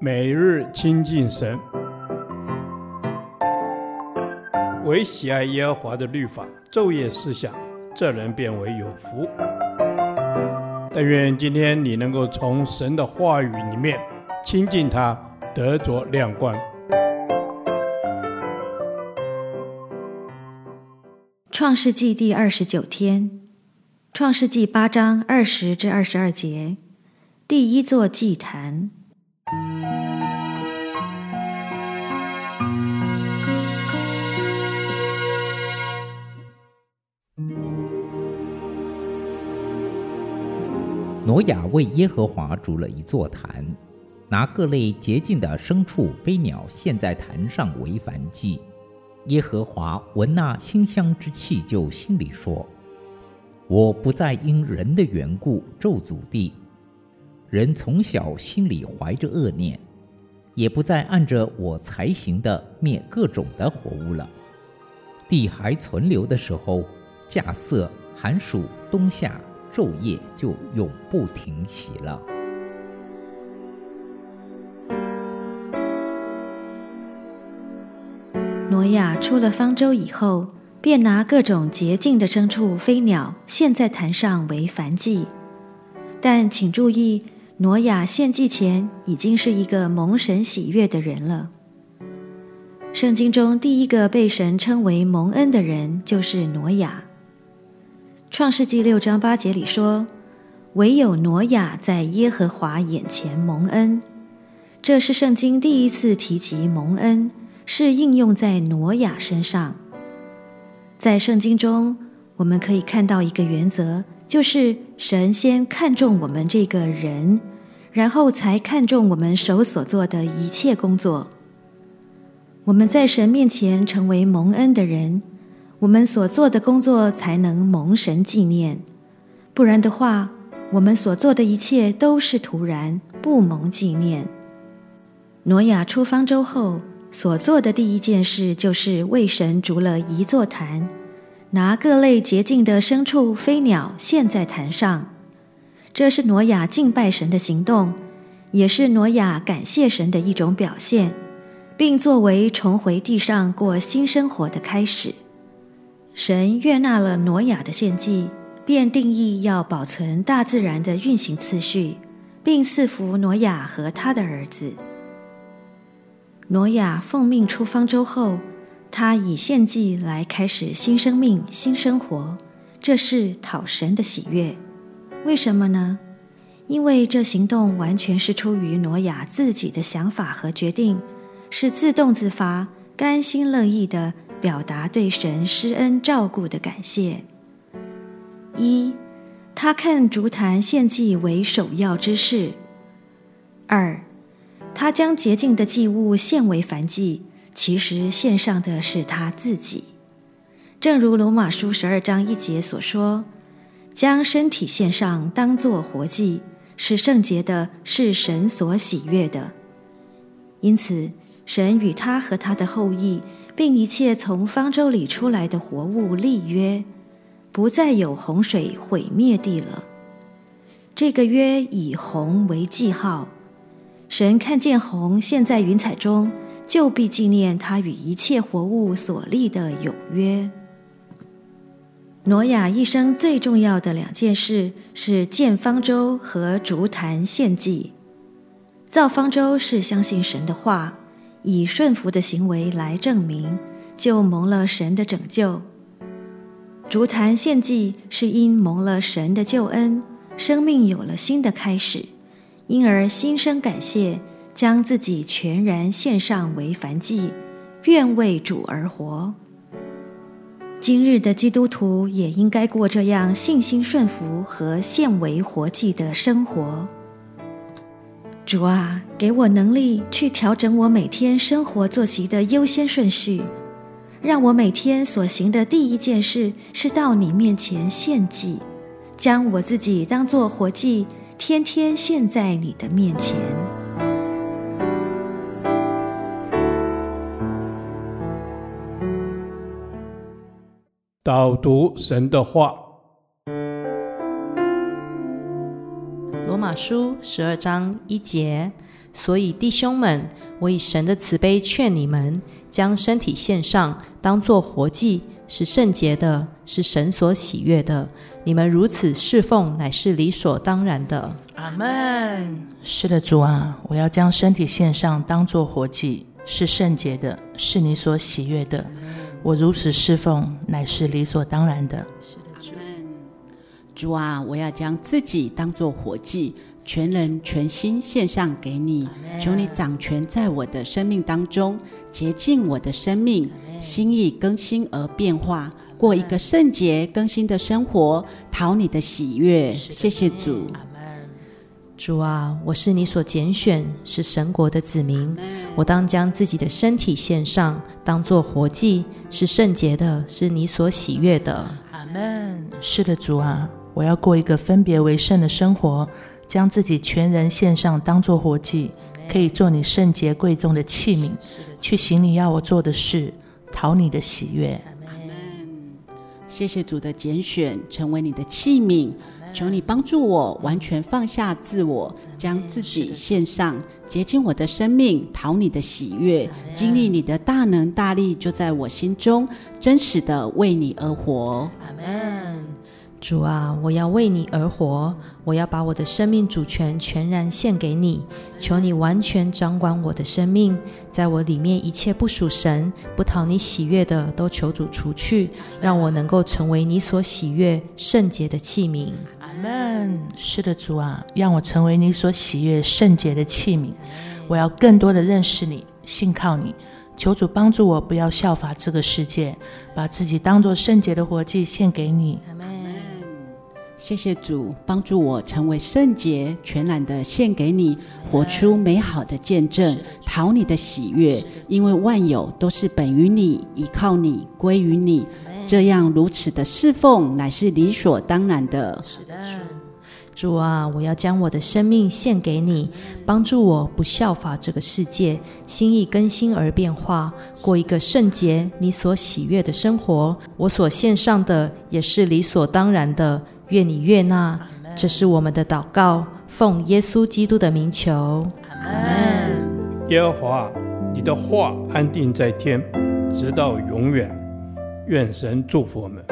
每日亲近神，唯喜爱耶和华的律法，昼夜思想，这人便为有福。但愿今天你能够从神的话语里面亲近他，得着亮光。创世纪第二十九天，创世纪八章二十至二十二节，第一座祭坛。挪亚为耶和华筑了一座坛，拿各类洁净的牲畜、飞鸟献在坛上为燔祭。耶和华闻那馨香之气，就心里说：“我不再因人的缘故咒诅地。人从小心里怀着恶念，也不再按着我才行的灭各种的活物了。地还存留的时候，稼穡、寒暑、冬夏。”昼夜就永不停息了。挪亚出了方舟以后，便拿各种洁净的牲畜、飞鸟献在坛上为燔祭。但请注意，挪亚献祭前已经是一个蒙神喜悦的人了。圣经中第一个被神称为蒙恩的人，就是挪亚。创世纪六章八节里说：“唯有挪亚在耶和华眼前蒙恩。”这是圣经第一次提及蒙恩，是应用在挪亚身上。在圣经中，我们可以看到一个原则，就是神先看重我们这个人，然后才看重我们手所做的一切工作。我们在神面前成为蒙恩的人。我们所做的工作才能蒙神纪念，不然的话，我们所做的一切都是徒然，不蒙纪念。挪亚出方舟后所做的第一件事，就是为神筑了一座坛，拿各类洁净的牲畜、飞鸟献在坛上。这是挪亚敬拜神的行动，也是挪亚感谢神的一种表现，并作为重回地上过新生活的开始。神悦纳了挪亚的献祭，便定义要保存大自然的运行次序，并赐福挪亚和他的儿子。挪亚奉命出方舟后，他以献祭来开始新生命、新生活，这是讨神的喜悦。为什么呢？因为这行动完全是出于挪亚自己的想法和决定，是自动自发、甘心乐意的。表达对神施恩照顾的感谢。一，他看竹坛献祭为首要之事。二，他将洁净的祭物献为燔祭，其实献上的是他自己。正如罗马书十二章一节所说：“将身体献上，当作活祭，是圣洁的，是神所喜悦的。”因此，神与他和他的后裔。并一切从方舟里出来的活物立约，不再有洪水毁灭地了。这个约以虹为记号，神看见虹现在云彩中，就必纪念他与一切活物所立的永约。挪亚一生最重要的两件事是建方舟和筑坛献祭。造方舟是相信神的话。以顺服的行为来证明，就蒙了神的拯救。竹坛献祭是因蒙了神的救恩，生命有了新的开始，因而心生感谢，将自己全然献上为燔祭，愿为主而活。今日的基督徒也应该过这样信心顺服和献为活祭的生活。主啊，给我能力去调整我每天生活作息的优先顺序，让我每天所行的第一件事是到你面前献祭，将我自己当作活祭，天天献在你的面前。导读神的话。马书十二章一节：所以弟兄们，我以神的慈悲劝你们，将身体献上，当作活祭，是圣洁的，是神所喜悦的。你们如此侍奉，乃是理所当然的。阿门。是的，主啊，我要将身体献上，当作活祭，是圣洁的，是你所喜悦的。我如此侍奉，乃是理所当然。的，主。啊，我要将自己当作活祭，全人全心献上给你。求你掌权在我的生命当中，洁净我的生命，心意更新而变化，过一个圣洁更新的生活，讨你的喜悦。谢谢主。主啊，我是你所拣选，是神国的子民。我当将自己的身体献上，当作活祭，是圣洁的，是你所喜悦的。阿门。是的，主啊，我要过一个分别为圣的生活，将自己全人献上，当做活祭，可以做你圣洁贵重的器皿，去行你要我做的事，讨你的喜悦。谢谢主的拣选，成为你的器皿。求你帮助我，完全放下自我，将自己献上，洁净我的生命，讨你的喜悦，经历你的大能大力，就在我心中，真实的为你而活。阿门。主啊，我要为你而活，我要把我的生命主权全然献给你，求你完全掌管我的生命，在我里面一切不属神、不讨你喜悦的，都求主除去，让我能够成为你所喜悦圣洁的器皿。们是的，主啊，让我成为你所喜悦圣洁的器皿。我要更多的认识你，信靠你。求主帮助我，不要效法这个世界，把自己当作圣洁的活祭献给你。谢谢主帮助我成为圣洁，全然的献给你，活出美好的见证，讨你的喜悦。因为万有都是本于你，依靠你，归于你。这样如此的侍奉，乃是理所当然的。是的，主啊，我要将我的生命献给你，帮助我不效法这个世界，心意更新而变化，过一个圣洁、你所喜悦的生活。我所献上的也是理所当然的，愿你悦纳。这是我们的祷告，奉耶稣基督的名求。阿门。耶和华，你的话安定在天，直到永远。愿神祝福我们。